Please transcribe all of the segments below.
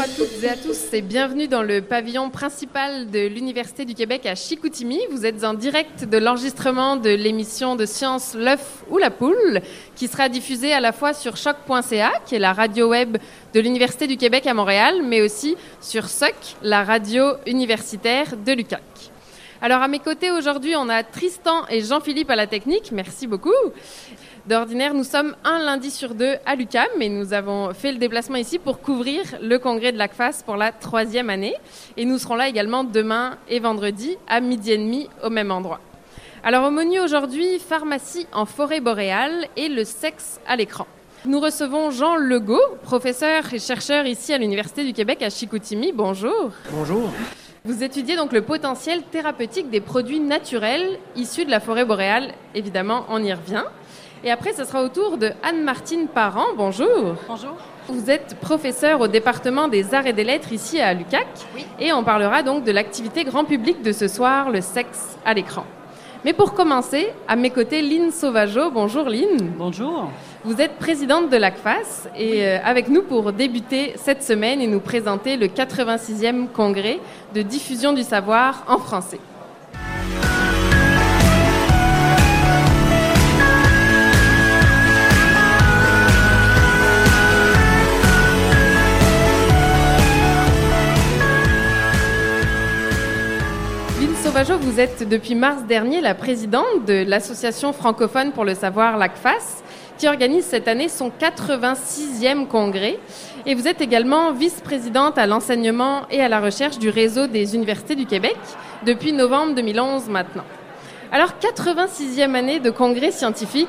Bonjour à toutes et à tous et bienvenue dans le pavillon principal de l'Université du Québec à Chicoutimi. Vous êtes en direct de l'enregistrement de l'émission de science L'œuf ou la poule qui sera diffusée à la fois sur choc.ca qui est la radio web de l'Université du Québec à Montréal mais aussi sur SOC, la radio universitaire de l'UQAC. Alors à mes côtés aujourd'hui, on a Tristan et Jean-Philippe à la technique. Merci beaucoup. D'ordinaire, nous sommes un lundi sur deux à l'UCAM, mais nous avons fait le déplacement ici pour couvrir le congrès de l'ACFAS pour la troisième année. Et nous serons là également demain et vendredi à midi et demi au même endroit. Alors au menu aujourd'hui, pharmacie en forêt boréale et le sexe à l'écran. Nous recevons Jean Legault, professeur et chercheur ici à l'Université du Québec à Chicoutimi. Bonjour. Bonjour. Vous étudiez donc le potentiel thérapeutique des produits naturels issus de la forêt boréale. Évidemment, on y revient. Et après, ce sera au tour de Anne-Martine Parent. Bonjour. Bonjour. Vous êtes professeur au département des arts et des lettres ici à l'UCAC. Oui. Et on parlera donc de l'activité grand public de ce soir, le sexe à l'écran. Mais pour commencer, à mes côtés, Lynne Sauvageau. Bonjour Lynne. Bonjour. Vous êtes présidente de l'ACFAS et euh, avec nous pour débuter cette semaine et nous présenter le 86e congrès de diffusion du savoir en français. Vous êtes depuis mars dernier la présidente de l'Association francophone pour le savoir, l'ACFAS, qui organise cette année son 86e congrès. Et vous êtes également vice-présidente à l'enseignement et à la recherche du réseau des universités du Québec depuis novembre 2011 maintenant. Alors, 86e année de congrès scientifique.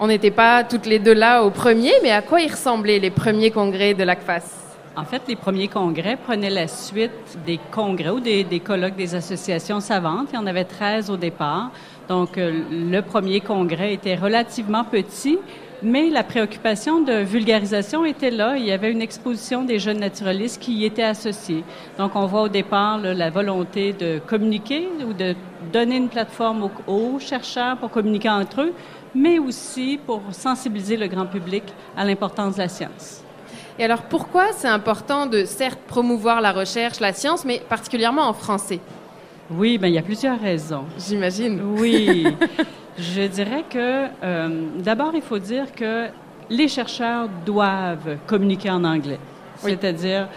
On n'était pas toutes les deux là au premier, mais à quoi ils ressemblaient les premiers congrès de l'ACFAS? En fait, les premiers congrès prenaient la suite des congrès ou des, colloques des associations savantes. Il y en avait 13 au départ. Donc, euh, le premier congrès était relativement petit, mais la préoccupation de vulgarisation était là. Il y avait une exposition des jeunes naturalistes qui y étaient associés. Donc, on voit au départ la volonté de communiquer ou de donner une plateforme aux chercheurs pour communiquer entre eux, mais aussi pour sensibiliser le grand public à l'importance de la science. Et alors pourquoi c'est important de certes promouvoir la recherche, la science, mais particulièrement en français, Oui, ben il y a plusieurs raisons. j'imagine Oui, je dirais que euh, d'abord il faut dire que les chercheurs doivent communiquer en anglais, Oui. c'est-à-dire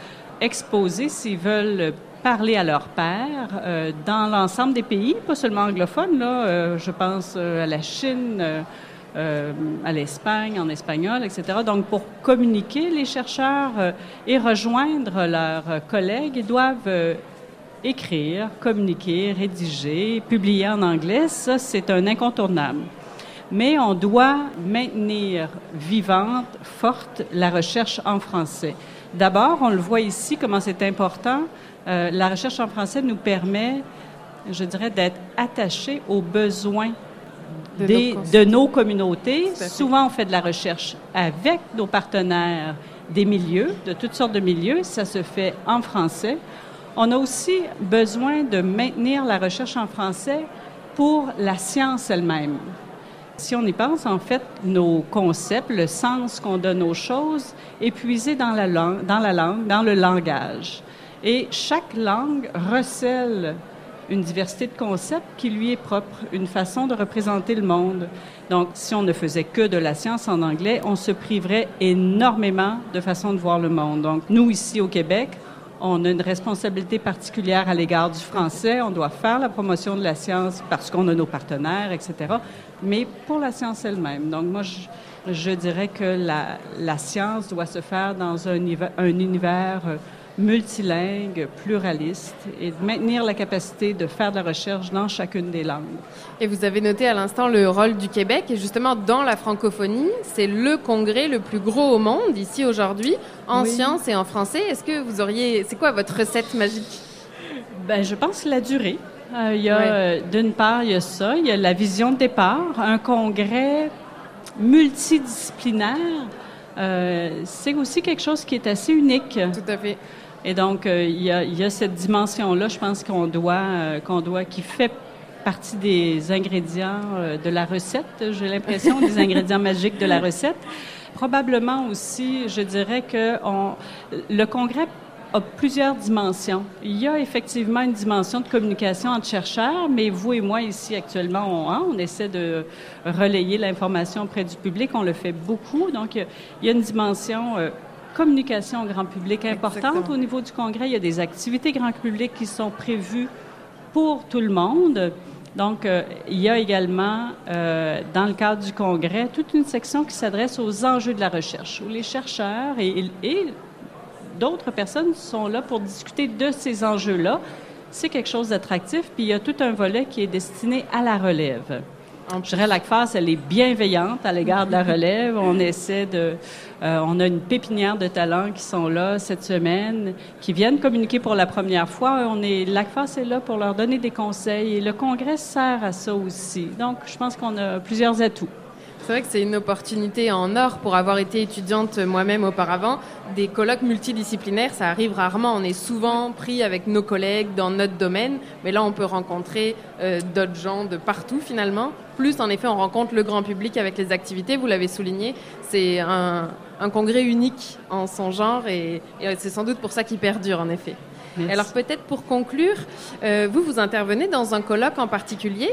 exposer s'ils veulent parler à leur père euh, dans l'ensemble des pays, pas seulement anglophones. Là, euh, je pense à la Chine. Euh, à l'Espagne, en espagnol, etc. Donc, pour communiquer, les chercheurs euh, et rejoindre leurs euh, collègues, ils doivent écrire, communiquer, rédiger, publier en anglais. Ça, c'est un incontournable. Mais on doit maintenir vivante, forte la recherche en français. D'abord, on le voit ici, comment c'est important. La recherche en français nous permet, je dirais, d'être attachés aux besoins De des- nos cons- de nos communautés. Souvent, on fait de la recherche avec nos partenaires des milieux, de toutes sortes de milieux. Ça se fait en français. On a aussi besoin de maintenir la recherche en français pour la science elle-même. Si on y pense, en fait, nos concepts, le sens qu'on donne aux choses, est puisé dans la langue, dans la langue, dans le langage. Et chaque langue recèle une diversité de concepts qui lui est propre, une façon de représenter le monde. Donc, si on ne faisait que de la science en anglais, on se priverait énormément de façons de voir le monde. Donc, nous, ici au Québec, on a une responsabilité particulière à l'égard du français. On doit faire la promotion de la science parce qu'on a nos partenaires, etc. Mais pour la science elle-même. Donc, moi, je, dirais que la, science doit se faire dans un, univers- un univers euh, multilingue, pluraliste, et de maintenir la capacité de faire de la recherche dans chacune des langues. Et vous avez noté à l'instant le rôle du Québec. Et justement, dans la francophonie, c'est le congrès le plus gros au monde, ici aujourd'hui, en Oui. sciences et en français. Est-ce que vous auriez. C'est quoi votre recette magique? Ben, je pense la durée. Euh, il y a, euh, d'une part, il y a ça, il y a la vision de départ, un congrès multidisciplinaire euh, c'est aussi quelque chose qui est assez unique. Tout à fait. Et donc, euh, il y, a, il y, a, cette dimension-là, je pense qu'on doit, euh, qu'on doit, qui fait partie des ingrédients euh, de la recette, j'ai l'impression, des ingrédients magiques de la recette. Probablement aussi, je dirais que on, le congrès a plusieurs dimensions. Il y a effectivement une dimension de communication entre chercheurs, mais vous et moi ici actuellement, on, hein, on essaie de relayer l'information auprès du public. On le fait beaucoup. Donc, il y a une dimension communication au grand public importante Exactement. au niveau du congrès. Il y a des activités grand public qui sont prévues pour tout le monde. Donc, euh, il y a également, euh, dans le cadre du congrès, toute une section qui s'adresse aux enjeux de la recherche, où les chercheurs et, et d'autres personnes sont là pour discuter de ces enjeux-là. C'est quelque chose d'attractif, puis il y a tout un volet qui est destiné à la relève. Je dirais, la CFAS, elle est bienveillante à l'égard de la relève. On essaie de... Euh, on a une pépinière de talents qui sont là cette semaine, qui viennent communiquer pour la première fois. On est, la CFAS est là pour leur donner des conseils et le Congrès sert à ça aussi. Donc, je pense qu'on a plusieurs atouts. C'est vrai que c'est une opportunité en or pour avoir été étudiante moi-même auparavant. Des colloques multidisciplinaires, ça arrive rarement. On est souvent pris avec nos collègues dans notre domaine, mais là, on peut rencontrer euh, d'autres gens de partout finalement. Plus, en effet, on rencontre le grand public avec les activités. Vous l'avez souligné, c'est un, un, congrès unique en son genre et, et c'est sans doute pour ça qu'il perdure, en effet. Merci. Alors peut-être pour conclure, euh, vous vous intervenez dans un colloque en particulier,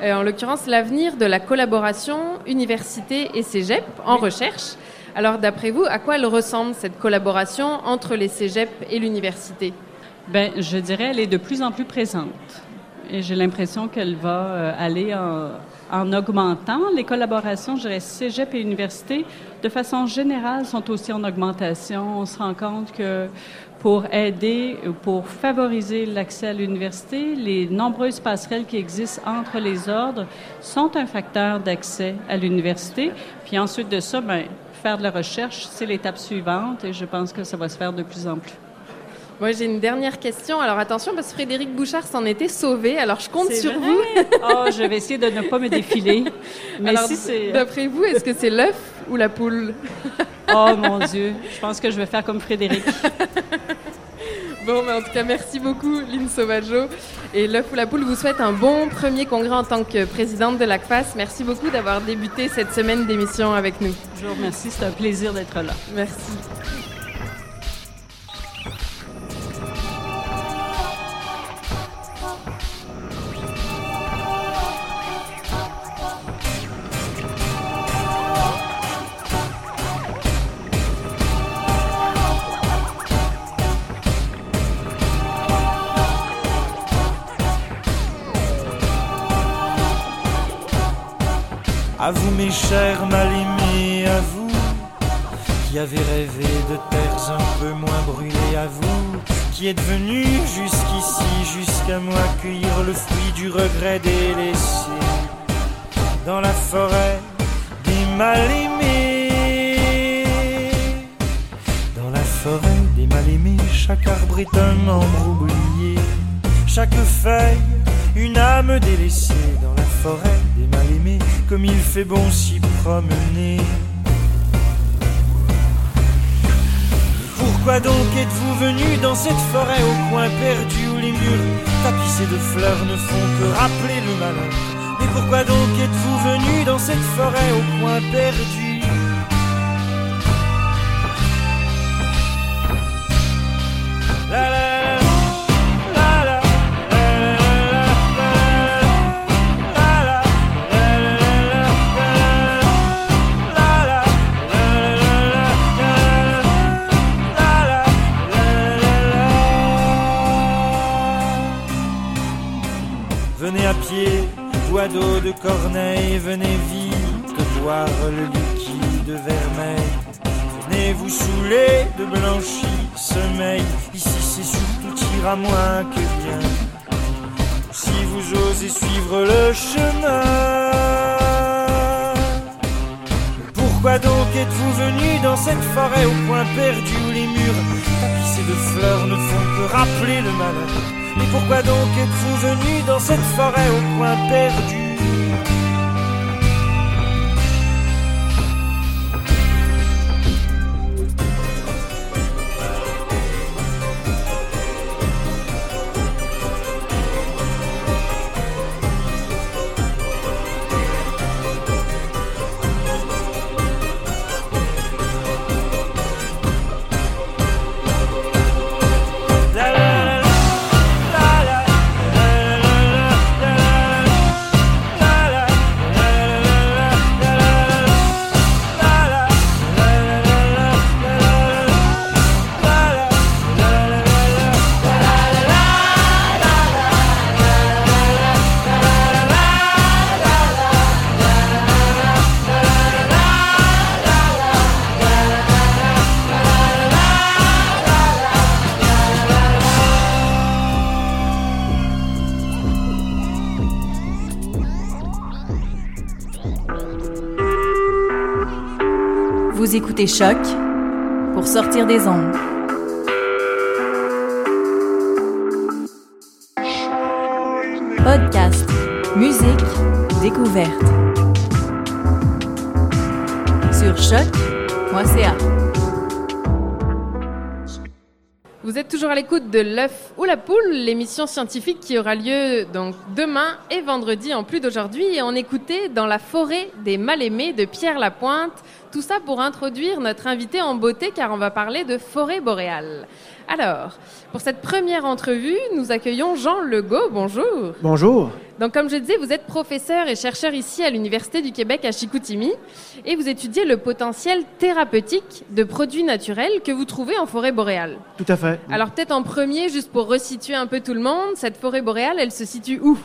euh, en l'occurrence l'avenir de la collaboration université et cégep en oui. recherche. Alors d'après vous, à quoi elle ressemble cette collaboration entre les cégeps et l'université? Ben, je dirais elle est de plus en plus présente et j'ai l'impression qu'elle va euh, aller en, en, augmentant. Les collaborations, je dirais, cégep et université, de façon générale, sont aussi en augmentation. On se rend compte que pour aider, pour favoriser l'accès à l'université, les nombreuses passerelles qui existent entre les ordres sont un facteur d'accès à l'université. Puis ensuite de ça, ben, faire de la recherche, c'est l'étape suivante et je pense que ça va se faire de plus en plus. Moi, j'ai une dernière question. Alors attention, parce que Frédéric Bouchard s'en était sauvé. Alors je compte sur vrai? vous. oh, je vais essayer de ne pas me défiler. Mais alors, si d'après vous, est-ce que c'est l'œuf ou la poule? Oh mon Dieu, je pense que je vais faire comme Frédéric. Bon, mais en tout cas, merci beaucoup, Lynn Sauvageau. Et l'œuf ou la poule vous souhaite un bon premier congrès en tant que présidente de l'ACFAS. Merci beaucoup d'avoir débuté cette semaine d'émission avec nous. Je vous remercie, c'est un plaisir d'être là. Merci. Mes chers mal-aimés, à vous qui avez rêvé de terres un peu moins brûlées, à vous qui êtes venus jusqu'ici, jusqu'à moi cueillir le fruit du regret délaissé dans la forêt des mal-aimés. Dans la forêt des mal-aimés, chaque arbre est un membre oublié, chaque feuille une âme délaissée dans la forêt des mal-aimés, comme il fait bon s'y promener. Pourquoi donc êtes-vous venu dans cette forêt au coin perdu où les murs tapissés de fleurs ne font que rappeler le malheur? Mais pourquoi donc êtes-vous venu dans cette forêt au coin perdu de Corneille, venez vite boire le liquide vermeil. Venez vous saouler de blanchi sommeil. Ici c'est surtout tir à moins que bien. Si vous osez suivre le chemin. Pourquoi donc êtes-vous venu dans cette forêt au coin perdu où les murs tapissés de fleurs ne font que rappeler le malheur? Et pourquoi donc êtes-vous venu dans cette forêt au coin perdu écoutez Choc pour sortir des ondes. Podcast, musique, découverte. Sur choc.ca. Vous êtes toujours à l'écoute de l'œuf ou la poule, l'émission scientifique qui aura lieu donc demain et vendredi en plus d'aujourd'hui et on écoutait dans la forêt des mal-aimés de Pierre Lapointe. Tout ça pour introduire notre invité en beauté car on va parler de forêt boréale. Alors, pour cette première entrevue, nous accueillons Jean Legault. Bonjour. Bonjour. Donc, comme je disais, vous êtes professeur et chercheur ici à l'Université du Québec à Chicoutimi et vous étudiez le potentiel thérapeutique de produits naturels que vous trouvez en forêt boréale. Tout à fait. Alors, peut-être en premier, juste pour resituer un peu tout le monde, cette forêt boréale, elle se situe où?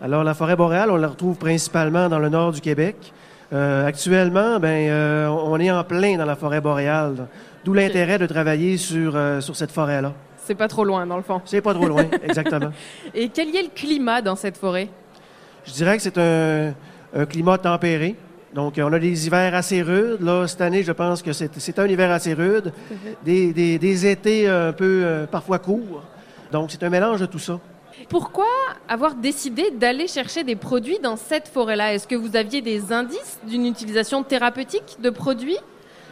Alors, la forêt boréale, on la retrouve principalement dans le nord du Québec. Euh, actuellement, ben, euh, on est en plein dans la forêt boréale. D'où l'intérêt de travailler sur, euh, sur cette forêt-là. C'est pas trop loin, dans le fond. C'est pas trop loin, exactement. Et quel est le climat dans cette forêt? Je dirais que c'est un, un climat tempéré. Donc, on a des hivers assez rudes. Là, cette année, je pense que c'est c'est un hiver assez rude. Des, des, des étés un peu, parfois courts. Donc, c'est un mélange de tout ça. Pourquoi avoir décidé d'aller chercher des produits dans cette forêt-là? Est-ce que vous aviez des indices d'une utilisation thérapeutique de produits?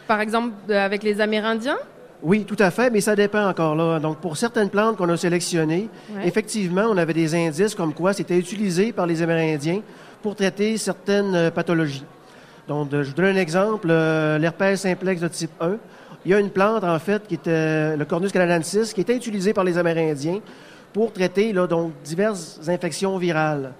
Par exemple, avec les Amérindiens? Oui, tout à fait, mais ça dépend encore là. Donc, pour certaines plantes qu'on a sélectionnées, Ouais. effectivement, on avait des indices comme quoi c'était utilisé par les Amérindiens pour traiter certaines euh, pathologies. Donc, je vous donne un exemple, euh, l'herpès simplex de type 1. Il y a une plante, en fait, qui était le Cornus canadensis, qui était utilisée par les Amérindiens pour traiter là, donc, diverses infections virales.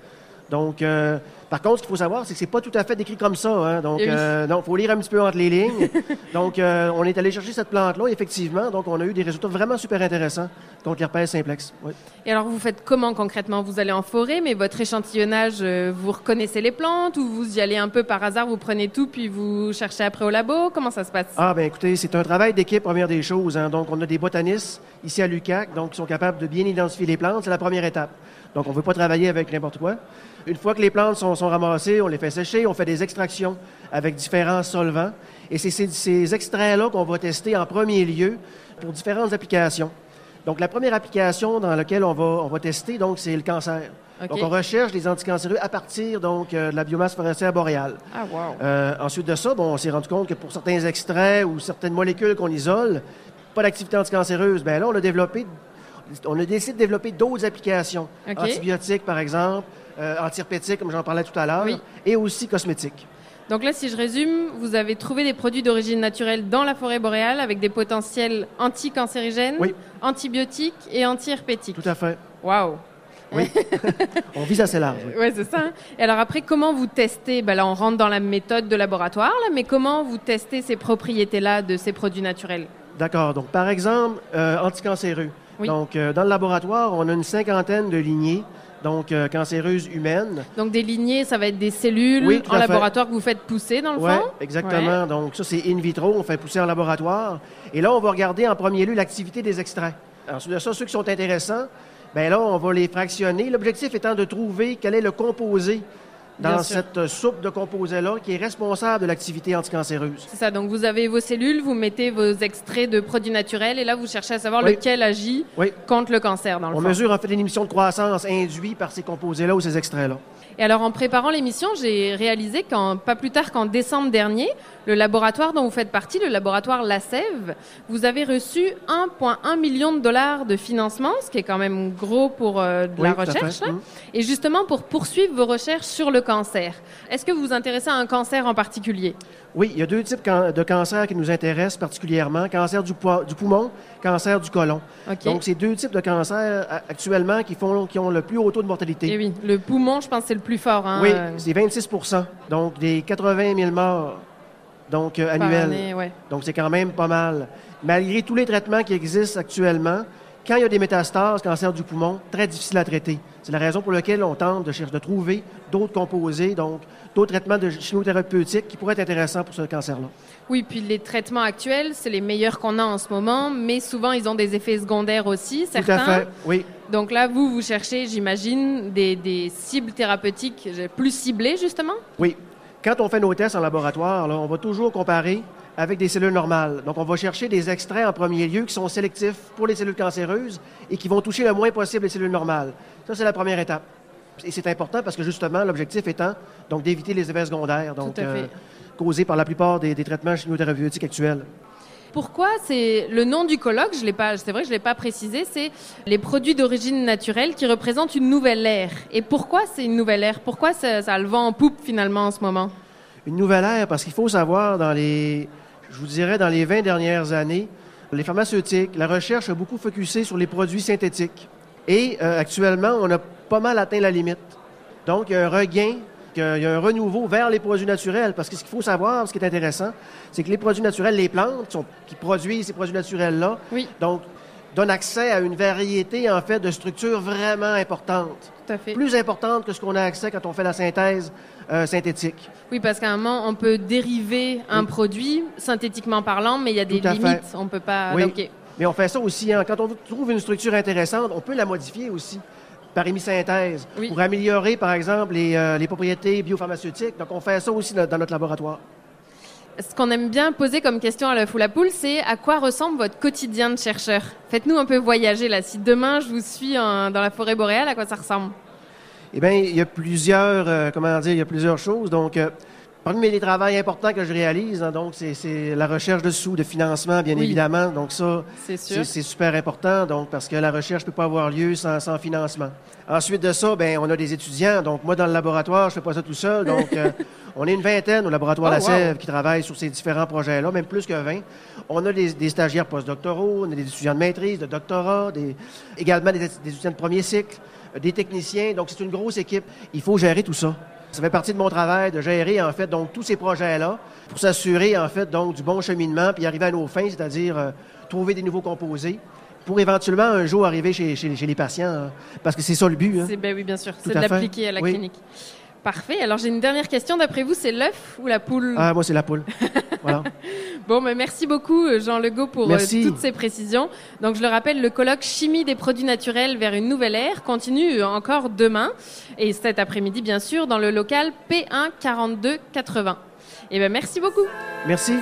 Donc, euh, par contre, ce qu'il faut savoir, c'est que c'est pas tout à fait décrit comme ça. Hein? Donc, oui. euh, faut lire un petit peu entre les lignes. donc, euh, on est allé chercher cette plante-là, effectivement. Donc, on a eu des résultats vraiment super intéressants contre l'herpès simplex. Oui. Et alors, vous faites comment concrètement? Vous allez en forêt, mais votre échantillonnage, vous reconnaissez les plantes ou vous y allez un peu par hasard, vous prenez tout puis vous cherchez après au labo? Comment ça se passe? Ah, ben écoutez, c'est un travail d'équipe, première des choses. hein. Donc, on a des botanistes ici à l'UQAC, donc qui sont capables de bien identifier les plantes. C'est la première étape. Donc, on ne veut pas travailler avec n'importe quoi. Une fois que les plantes sont, sont ramassées, on les fait sécher, on fait des extractions avec différents solvants. Et c'est ces, ces extraits-là qu'on va tester en premier lieu pour différentes applications. Donc, la première application dans laquelle on va, on va tester, donc, c'est le cancer. Donc, on recherche des anticancéreux à partir donc, euh, de la biomasse forestière boréale. Ah, wow. Euh, ensuite de ça, bon, on s'est rendu compte que pour certains extraits ou certaines molécules qu'on isole, pas d'activité anticancéreuse. Bien là, on a développé, on a décidé de développer d'autres applications. Antibiotiques, par exemple, euh, antiherpétiques, comme j'en parlais tout à l'heure, Oui. et aussi cosmétiques. Donc là, si je résume, vous avez trouvé des produits d'origine naturelle dans la forêt boréale avec des potentiels anticancérigènes, Oui. antibiotiques et antiherpétiques. Tout à fait. Waouh! Oui. on vise assez large. oui. Ouais, c'est ça. hein. Et alors après, comment vous testez? Ben Là, on rentre dans la méthode de laboratoire, là, mais comment vous testez ces propriétés-là de ces produits naturels? D'accord. Donc, par exemple, euh, anticancéreux. Oui. Donc, euh, dans le laboratoire, on a une cinquantaine de lignées, donc euh, cancéreuses humaines. Donc des lignées, ça va être des cellules Oui, en laboratoire que vous faites pousser dans le Oui, fond? exactement. Donc, ça, c'est in vitro. On fait pousser en laboratoire. Et là, on va regarder en premier lieu l'activité des extraits. Ensuite de ça, ceux qui sont intéressants, ben là, on va les fractionner. L'objectif étant de trouver quel est le composé dans Bien cette soupe de composés-là qui est responsable de l'activité anticancéreuse. C'est ça. Donc vous avez vos cellules, vous mettez vos extraits de produits naturels et là, vous cherchez à savoir Oui. lequel agit Oui. contre le cancer dans le On fond. mesure en fait une émission de croissance induite par ces composés-là ou ces extraits-là. Et alors, en préparant l'émission, j'ai réalisé qu'en pas plus tard qu'en décembre dernier, le laboratoire dont vous faites partie, le laboratoire La Sève, vous avez reçu 1,1 million de dollars de financement, ce qui est quand même gros pour euh, de Oui, la recherche, là. Mhm. et justement pour poursuivre vos recherches sur le cancer. Est-ce que vous vous intéressez à un cancer en particulier? Oui, il y a deux types de cancers qui nous intéressent particulièrement. Cancer du, poi- du poumon, cancer du côlon. Donc, c'est deux types de cancers a- actuellement qui, font, qui ont le plus haut taux de mortalité. Eh oui, le poumon, je pense, c'est le plus fort. Hein, Oui, euh, c'est 26% donc des 80 000 morts donc, euh, annuels. année, ouais. Donc, c'est quand même pas mal. Malgré tous les traitements qui existent actuellement, quand il y a des métastases, cancer du poumon, très difficile à traiter. C'est la raison pour laquelle on tente de, chercher, de trouver d'autres composés, donc d'autres traitements de chimiothérapeutiques qui pourraient être intéressants pour ce cancer-là. Oui, puis les traitements actuels, c'est les meilleurs qu'on a en ce moment, mais souvent ils ont des effets secondaires aussi, certains. Tout à fait, oui. Donc là, vous, vous cherchez, j'imagine, des, des cibles thérapeutiques plus ciblées, justement? Oui. Quand on fait nos tests en laboratoire, là, on va toujours comparer avec des cellules normales. Donc, on va chercher des extraits en premier lieu qui sont sélectifs pour les cellules cancéreuses et qui vont toucher le moins possible les cellules normales. Ça, c'est la première étape. Et c'est important parce que justement, l'objectif étant donc d'éviter les effets secondaires, donc euh, causés par la plupart des, des traitements chimiothérapeutiques actuels. Pourquoi c'est le nom du colloque? Je l'ai pas. C'est vrai que je l'ai pas précisé. C'est les produits d'origine naturelle qui représentent une nouvelle ère. Et pourquoi c'est une nouvelle ère? Pourquoi ça, ça a le vent en poupe finalement en ce moment? Une nouvelle ère, parce qu'il faut savoir, dans les, je vous dirais, dans les 20 dernières années, les pharmaceutiques, la recherche a beaucoup focusé sur les produits synthétiques. Et euh, actuellement, on a pas mal atteint la limite. Donc, il y a un regain, il y a un renouveau vers les produits naturels. Parce que ce qu'il faut savoir, ce qui est intéressant, c'est que les produits naturels, les plantes qui, sont- qui produisent ces produits naturels-là, Oui. donc, donnent accès à une variété, en fait, de structures vraiment importantes. Tout à fait. Plus importantes que ce qu'on a accès quand on fait la synthèse euh, synthétique. Oui, parce qu'à un moment, on peut dériver un Oui. produit synthétiquement parlant, mais il y a des à fait. limites. On peut pas. Oui. Mais on fait ça aussi. hein. Quand on trouve une structure intéressante, on peut la modifier aussi par hémisynthèse Oui. pour améliorer, par exemple, les, euh, les propriétés biopharmaceutiques. Donc, on fait ça aussi dans, notre laboratoire. Ce qu'on aime bien poser comme question à l'œuf ou la poule, c'est à quoi ressemble votre quotidien de chercheur? Faites-nous un peu voyager là. Si demain je vous suis en- dans la forêt boréale, à quoi ça ressemble? Eh bien, il y a plusieurs, euh, comment dire, il y a plusieurs choses. Donc, euh, parmi les travaux importants que je réalise, hein, donc, c'est- la recherche de sous, de financement, bien Oui. évidemment. Donc, ça, C'est super important, donc, parce que la recherche ne peut pas avoir lieu sans, sans financement. Ensuite de ça, ben, on a des étudiants. Donc, moi, dans le laboratoire, je fais pas ça tout seul. Donc, euh, on est une vingtaine au laboratoire Oh, La Sève wow. qui travaillent sur ces différents projets-là, même plus que 20. On a des, des stagiaires postdoctoraux, on a des étudiants de maîtrise, de doctorat, des, également des, des étudiants de premier cycle, des techniciens. Donc, c'est une grosse équipe. Il faut gérer tout ça. Ça fait partie de mon travail de gérer, en fait, donc, tous ces projets-là pour s'assurer, en fait, donc, du bon cheminement puis arriver à nos fins, c'est-à-dire euh, trouver des nouveaux composés pour éventuellement un jour arriver chez, chez- chez les patients, hein, parce que c'est ça le but. hein. C'est ben oui, bien sûr. C'est de l'appliquer à la Oui. clinique. Parfait. Alors j'ai une dernière question. D'après vous, c'est l'œuf ou la poule Ah, moi, c'est la poule. voilà. Bon, mais merci beaucoup, euh, Jean Legault, pour euh, Merci. toutes ces précisions. Donc, je le rappelle, le colloque Chimie des produits naturels vers une nouvelle ère continue euh, encore demain et cet après-midi, bien sûr, dans le local P1 4280. Eh ben, merci beaucoup. Merci.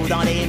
Journaux, dans les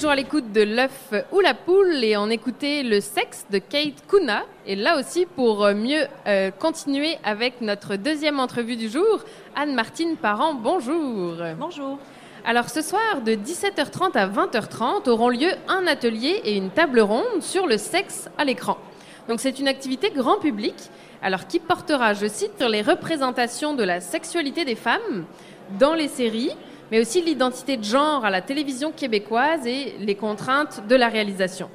toujours à l'écoute de l'œuf ou la poule et on écoutait le sexe de Kate Kuna. Et là aussi, pour mieux euh, continuer avec notre deuxième entrevue du jour, Anne-Martine Parent, bonjour. Bonjour. Alors ce soir, de 17h30 à 20h30, auront lieu un atelier et une table ronde sur le sexe à l'écran. Donc c'est une activité grand public, alors qui portera, je cite, les représentations de la sexualité des femmes dans les séries, mais aussi l'identité de genre à la télévision québécoise et les contraintes de la réalisation.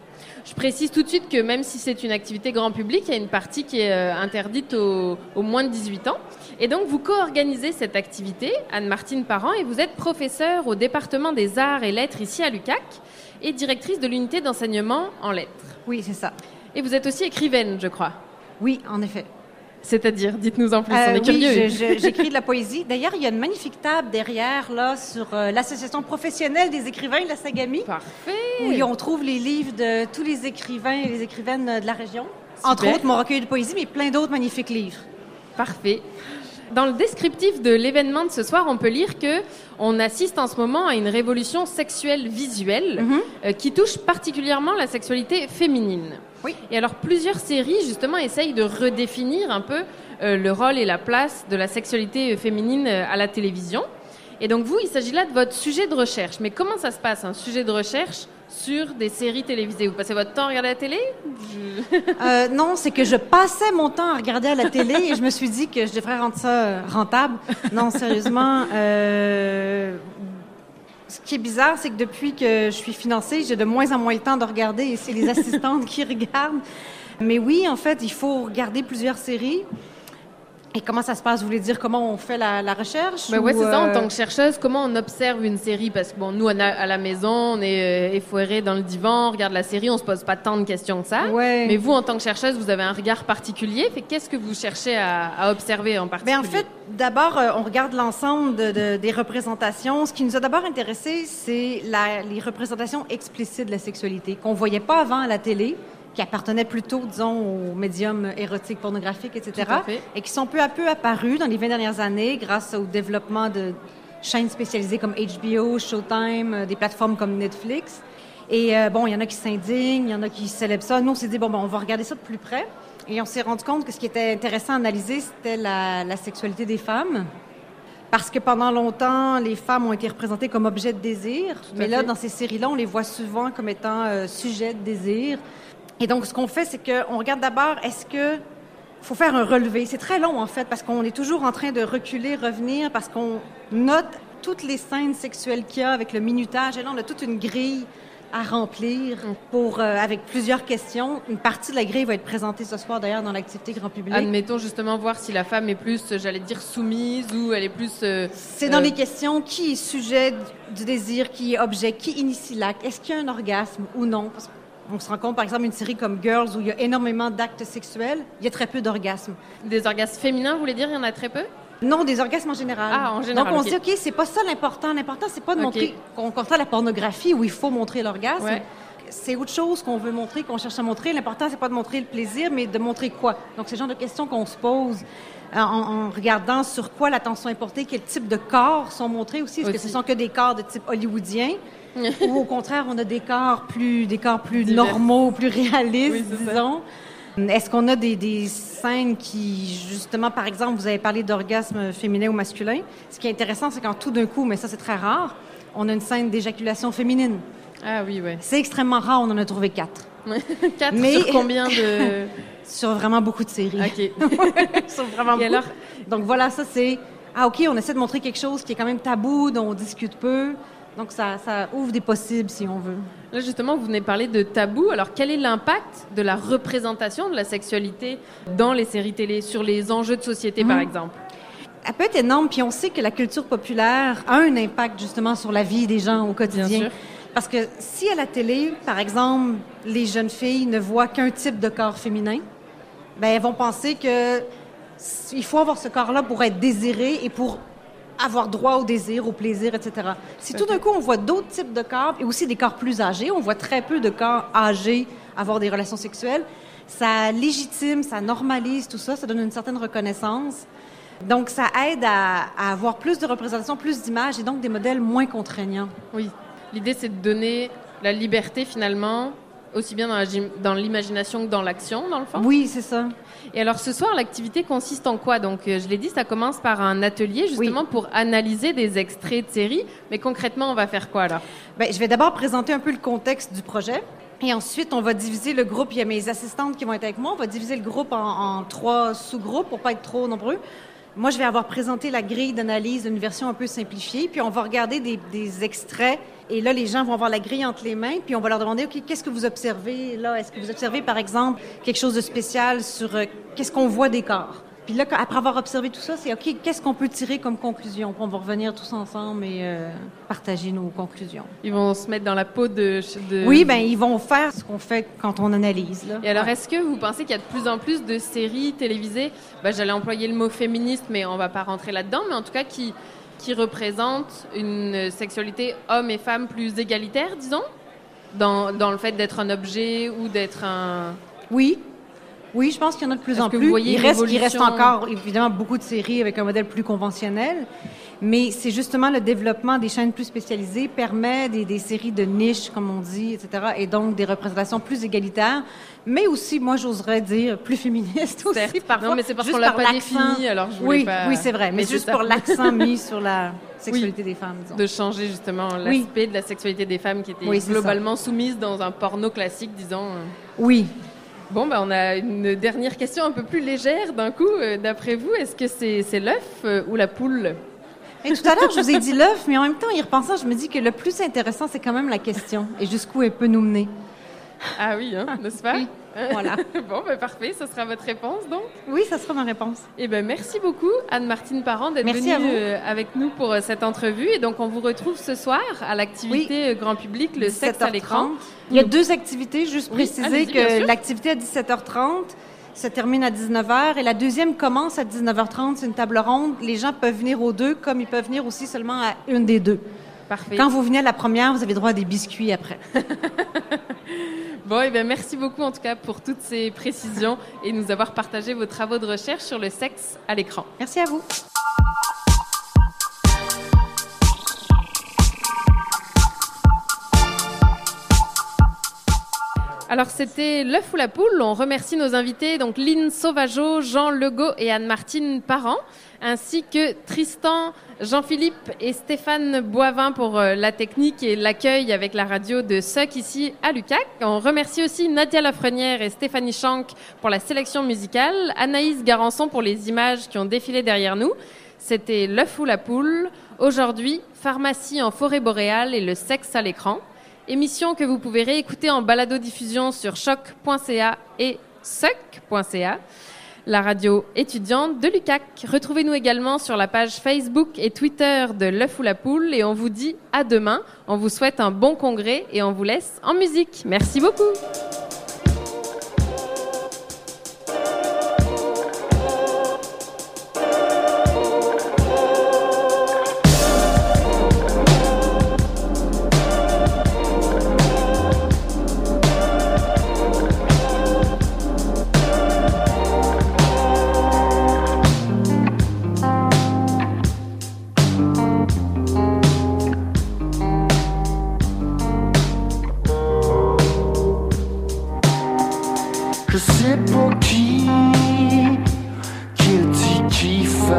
Je précise tout de suite que même si c'est une activité grand public, il y a une partie qui est euh, interdite aux, aux moins de 18 ans. Et donc vous co-organisez cette activité, Anne-Martine Parent, et vous êtes professeure au département des arts et lettres ici à l'UCAC et directrice de l'unité d'enseignement en lettres. Oui, c'est ça. Et vous êtes aussi écrivaine, je crois. Oui, en effet. C'est-à-dire, dites-nous en plus, on Euh, est oui, curieux. j'écris de la poésie. D'ailleurs, il y a une magnifique table derrière, là, sur euh, l'Association professionnelle des écrivains de la Sagamie, Parfait. où on trouve les livres de tous les écrivains et les écrivaines euh, de la région. Entre autres, mon recueil de poésie, mais plein d'autres magnifiques livres. Parfait. Dans le descriptif de l'événement de ce soir, on peut lire que on assiste en ce moment à une révolution sexuelle visuelle Mhm. euh, qui touche particulièrement la sexualité féminine. Oui. Et alors plusieurs séries justement essayent de redéfinir un peu euh, le rôle et la place de la sexualité féminine euh, à la télévision. Et donc vous, il s'agit là de votre sujet de recherche. Mais comment ça se passe un sujet de recherche sur des séries télévisées Vous passez votre temps à regarder la télé Je- Euh, non, c'est que je passais mon temps à regarder à la télé et je me suis dit que je devrais rendre ça euh, rentable. Non, sérieusement. euh, ce qui est bizarre, c'est que depuis que je suis financée, j'ai de moins en moins le temps de regarder et c'est les assistantes qui regardent. Mais oui, en fait, il faut regarder plusieurs séries. Et comment ça se passe? Vous voulez dire comment on fait la, la recherche? Ben ouais, ou, c'est ça. En tant que chercheuse, comment on observe une série? Parce que bon, nous, on a- à la maison, on est euh, effoirés dans le divan, on regarde la série, on se pose pas tant de questions que ça. Ouais. Mais vous, en tant que chercheuse, vous avez un regard particulier. Fait qu'est-ce que vous cherchez à, à observer en particulier Ben, en fait, d'abord, euh, on regarde l'ensemble de- de- des représentations. Ce qui nous a d'abord intéressé, c'est les représentations explicites de la sexualité qu'on voyait pas avant à la télé, qui appartenaient plutôt, disons, aux médiums érotiques, pornographiques, etc., et qui sont peu à peu apparus dans les 20 dernières années grâce au développement de chaînes spécialisées comme HBO, Showtime, euh, des plateformes comme Netflix. Et euh, bon, il y en a qui s'indignent, il y en a qui célèbrent ça. Nous, on s'est dit, bon, ben, on va regarder ça de plus près. Et on s'est rendu compte que ce qui était intéressant à analyser, c'était la, la sexualité des femmes. Parce que pendant longtemps, les femmes ont été représentées comme objets de désir. Mais là, fait. dans ces séries-là, on les voit souvent comme étant euh, sujets de désir. Et donc, ce qu'on fait, c'est qu'on regarde d'abord, est-ce que faut faire un relevé. C'est très long, en fait, parce qu'on est toujours en train de reculer, revenir, parce qu'on note toutes les scènes sexuelles qu'il y a avec le minutage. Et là, on a toute une grille à remplir pour, euh, avec plusieurs questions. Une partie de la grille va être présentée ce soir, d'ailleurs, dans l'activité grand public. Admettons justement voir si la femme est plus, j'allais dire, soumise ou elle est plus. euh, C'est dans euh, les questions qui est sujet du désir, qui est objet, qui initie l'acte. Est-ce qu'il y a un orgasme ou non? Parce on se rend compte, par exemple, une série comme Girls où il y a énormément d'actes sexuels, il y a très peu d'orgasmes. Des orgasmes féminins, vous voulez dire, il y en a très peu? Non, des orgasmes en général. Ah, en général, Donc on ok. se dit, OK, c'est pas ça l'important. L'important, c'est pas de montrer, qu'on contraire la pornographie où il faut montrer l'orgasme. Ouais. C'est autre chose qu'on veut montrer, qu'on cherche à montrer. L'important, c'est pas de montrer le plaisir, mais de montrer quoi? Donc, c'est le genre de questions qu'on se pose en, en regardant sur quoi l'attention est portée, quel type de corps sont montrés aussi. Est-ce que ce sont que des corps de type hollywoodien? ou au contraire, on a des corps plus, des corps plus Divers. normaux, plus réalistes, Oui, disons. Est-ce qu'on a des, des scènes qui, justement, par exemple, vous avez parlé d'orgasme féminin ou masculin. Ce qui est intéressant, c'est quand tout d'un coup, mais ça c'est très rare, on a une scène d'éjaculation féminine. Ah oui, ouais. C'est extrêmement rare, on en a trouvé quatre. Quatre Mais- sur combien de. Sur vraiment beaucoup de séries. Ok. Sur vraiment Et beaucoup. alors? Donc voilà, ça c'est... Ah OK, on essaie de montrer quelque chose qui est quand même tabou, dont on discute peu. Donc ça, ça ouvre des possibles, si on veut. Là, justement, vous venez de parler de tabou. Alors, quel est l'impact de la représentation de la sexualité dans les séries télé, sur les enjeux de société, par Mhm. exemple? Elle peut être énorme, puis on sait que la culture populaire a un impact justement sur la vie des gens au quotidien. Bien sûr. Parce que si à la télé, par exemple, les jeunes filles ne voient qu'un type de corps féminin, ben elles vont penser que il faut avoir ce corps-là pour être désiré et pour avoir droit au désir, au plaisir, etc. Si tout d'un coup on voit d'autres types de corps et aussi des corps plus âgés, on voit très peu de corps âgés avoir des relations sexuelles, ça légitime, ça normalise tout ça, ça donne une certaine reconnaissance. Donc ça aide à, à avoir plus de représentation, plus d'images et donc des modèles moins contraignants. Oui. L'idée, c'est de donner La liberté, finalement, aussi bien dans l'imagination que dans l'action, dans le fond. Oui, c'est ça. Et alors ce soir, l'activité consiste en quoi? Donc euh, je l'ai dit, ça commence par un atelier justement pour analyser des extraits de séries. Mais concrètement, on va faire quoi alors? Ben, je vais d'abord présenter un peu le contexte du projet. Et ensuite, on va diviser le groupe. Il y a mes assistantes qui vont être avec moi. On va diviser le groupe en, en trois sous-groupes pour pas être trop nombreux. Moi, je vais avoir présenté la grille d'analyse d'une version un peu simplifiée. Puis on va regarder des, des extraits. Et là, les gens vont avoir la grille entre les mains. Puis on va leur demander, OK, qu'est-ce que vous observez là? Est-ce que vous observez, par exemple, quelque chose de spécial sur euh, qu'est-ce qu'on voit des corps? Puis là, après avoir observé tout ça, c'est OK, qu'est-ce qu'on peut tirer comme conclusion? Puis on va revenir tous ensemble et euh, partager nos conclusions. Ils vont se mettre dans la peau de. de- Oui, ben ils vont faire ce qu'on fait quand on analyse. Là. Et alors, Ouais. est-ce que vous pensez qu'il y a de plus en plus de séries télévisées? Ben, J'allais employer le mot féministe, mais on va pas rentrer là-dedans, mais en tout cas qui, qui représentent une sexualité homme et femme plus égalitaire, disons dans, dans le fait d'être un objet ou d'être un... Oui. Oui, je pense qu'il y en a de plus en que vous plus. voyez il, reste, il reste encore, évidemment, beaucoup de séries avec un modèle plus conventionnel. Mais c'est justement le développement des chaînes plus spécialisées permet des, des séries de niche, comme on dit, etc. Et donc des représentations plus égalitaires. Mais aussi, moi, j'oserais dire plus féministes aussi. Certes. parfois, Non, mais c'est parce qu'on l'a par pas défini, alors je voulais Oui, pas- oui, c'est vrai. Mais, Mais juste pour l'accent mis sur la sexualité des femmes, disons. de changer justement Oui. l'aspect de la sexualité des femmes qui était globalement soumise dans un porno classique, disons. Oui. Bon, ben, on a une dernière question un peu plus légère d'un coup. Euh, D'après vous, est-ce que c'est c'est l'œuf euh, ou la poule? Et tout à l'heure, je vous ai dit l'œuf, mais en même temps, y repensant, je me dis que le plus intéressant, c'est quand même la question et jusqu'où elle peut nous mener. Ah oui, hein, n'est-ce pas? Oui, voilà. bon, ben parfait, ce sera votre réponse donc. Oui, ça sera ma réponse. Eh ben merci beaucoup Anne-Martine Parent d'être venue euh, avec nous pour euh, cette entrevue. Et donc on vous retrouve ce soir à l'activité euh, grand public, le sexe à 17h30. l'écran. Il y a deux activités, juste Oui, préciser que l'activité à 17h30 se termine à 19h et la deuxième commence à 19h30. C'est une table ronde. Les gens peuvent venir aux deux, comme ils peuvent venir aussi seulement à une des deux. Parfait. Quand vous venez à la première, vous avez droit à des biscuits après. Bon, eh ben merci beaucoup en tout cas pour toutes ces précisions et nous avoir partagé vos travaux de recherche sur le sexe à l'écran. Merci à vous. Alors c'était l'œuf ou la poule. On remercie nos invités, donc Lynn Sauvageau, Jean Legault et Anne-Martine Parent, ainsi que Tristan, Jean-Philippe et Stéphane Boivin pour euh, la technique et l'accueil avec la radio de SOC ici à Lucac. On remercie aussi Nadia Lafrenière et Stéphanie Schank pour la sélection musicale, Anaïs Garançon pour les images qui ont défilé derrière nous. C'était l'œuf ou la poule. Aujourd'hui, pharmacie en forêt boréale et le sexe à l'écran. Émission que vous pouvez réécouter en balado-diffusion sur choc.ca et soc.ca, la radio étudiante de l'UCAC. Retrouvez-nous également sur la page Facebook et Twitter de l'œuf ou la poule et on vous dit à demain. On vous souhaite un bon congrès et on vous laisse en musique. Merci beaucoup.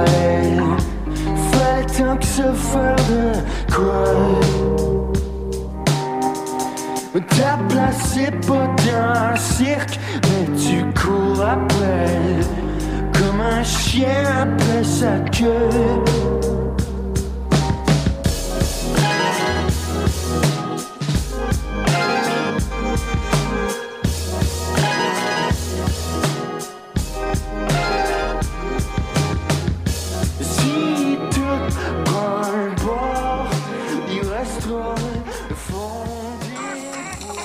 Qu'il fallait tant que se faire de quoi? Ta place c'est pas dans un cirque Mais tu cours après Comme un chien après sa queue